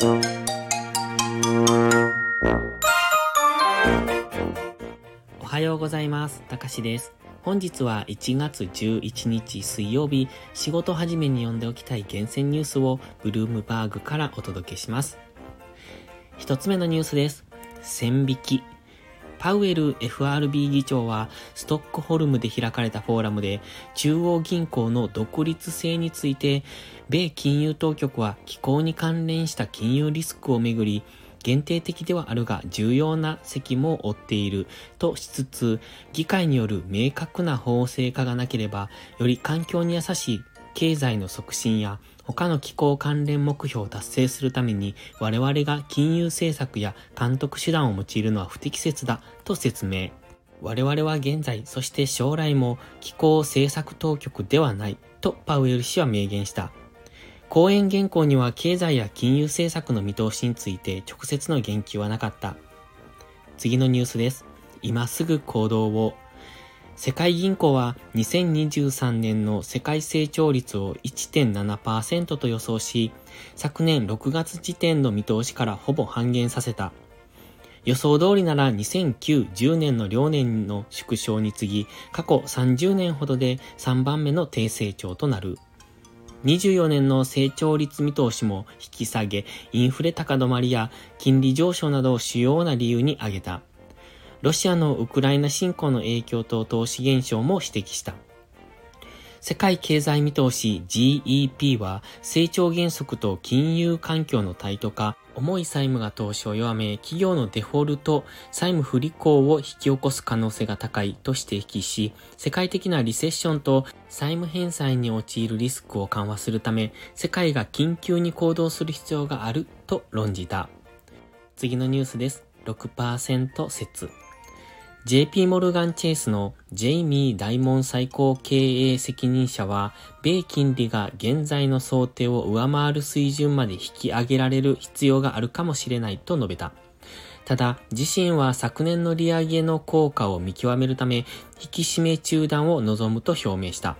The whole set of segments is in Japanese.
おはようございます。たかしです。本日は1月11日水曜日、仕事始めに読んでおきたい厳選ニュースをブルームバーグからお届けします。一つ目のニュースです。線引き。パウエル FRB 議長はストックホルムで開かれたフォーラムで中央銀行の独立性について米金融当局は気候に関連した金融リスクをめぐり限定的ではあるが重要な責務を負っているとしつつ議会による明確な法制化がなければより環境に優しい経済の促進や他の気候関連目標を達成するために我々が金融政策や監督手段を用いるのは不適切だと説明。我々は現在、そして将来も気候政策当局ではないとパウエル氏は明言した。講演原稿には経済や金融政策の見通しについて直接の言及はなかった。次のニュースです。今すぐ行動を。世界銀行は2023年の世界成長率を1.7%と予想し、昨年6月時点の見通しからほぼ半減させた。予想通りなら2009-10年の両年の縮小に次ぎ、過去30年ほどで3番目の低成長となる。24年の成長率見通しも引き下げ、インフレ高止まりや金利上昇などを主要な理由に挙げた。ロシアのウクライナ侵攻の影響と投資減少も指摘した。世界経済見通し GEP は成長減速と金融環境のタイト化、重い債務が投資を弱め、企業のデフォルト、債務不履行を引き起こす可能性が高いと指摘し、世界的なリセッションと債務返済に陥るリスクを緩和するため、世界が緊急に行動する必要があると論じた。次のニュースです。6%説。JP モルガンチェイスのジェイミー大門最高経営責任者は、米金利が現在の想定を上回る水準まで引き上げられる必要があるかもしれないと述べた。ただ、自身は昨年の利上げの効果を見極めるため、引き締め中断を望むと表明した。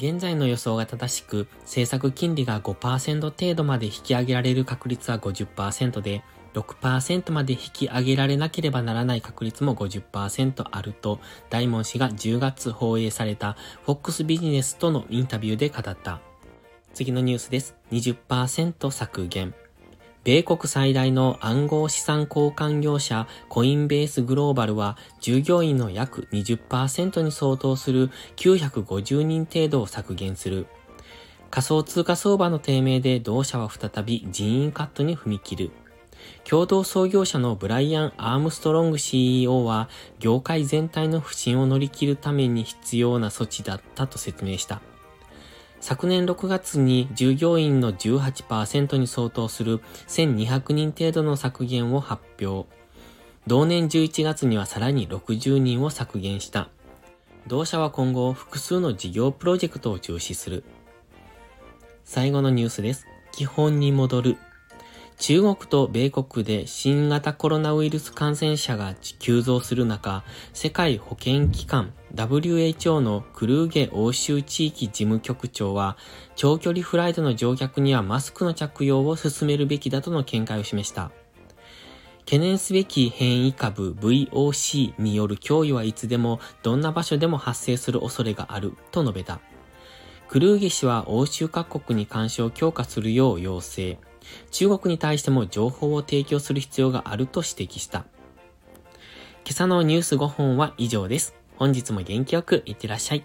現在の予想が正しく、政策金利が5%程度まで引き上げられる確率は50%で、6%まで引き上げられなければならない確率も50%あると、大門氏が10月放映された FOX ビジネスとのインタビューで語った。次のニュースです。20%削減。米国最大の暗号資産交換業者コインベースグローバルは従業員の約20%に相当する950人程度を削減する。仮想通貨相場の低迷で同社は再び人員カットに踏み切る。共同創業者のブライアン・アームストロング CEO は、業界全体の不振を乗り切るために必要な措置だったと説明した。昨年6月に従業員の18%に相当する1200人程度の削減を発表。同年11月にはさらに60人を削減した。同社は今後複数の事業プロジェクトを中止する。最後のニュースです。基本に戻る。中国と米国で新型コロナウイルス感染者が急増する中、世界保健機関 WHO のクルーゲ欧州地域事務局長は、長距離フライトの乗客にはマスクの着用を進めるべきだとの見解を示した。懸念すべき変異株 VOC による脅威はいつでもどんな場所でも発生する恐れがあると述べた。クルーゲ氏は欧州各国に監視を強化するよう要請。中国に対しても情報を提供する必要があると指摘した。今朝のニュース5本は以上です。本日も元気よくいってらっしゃい。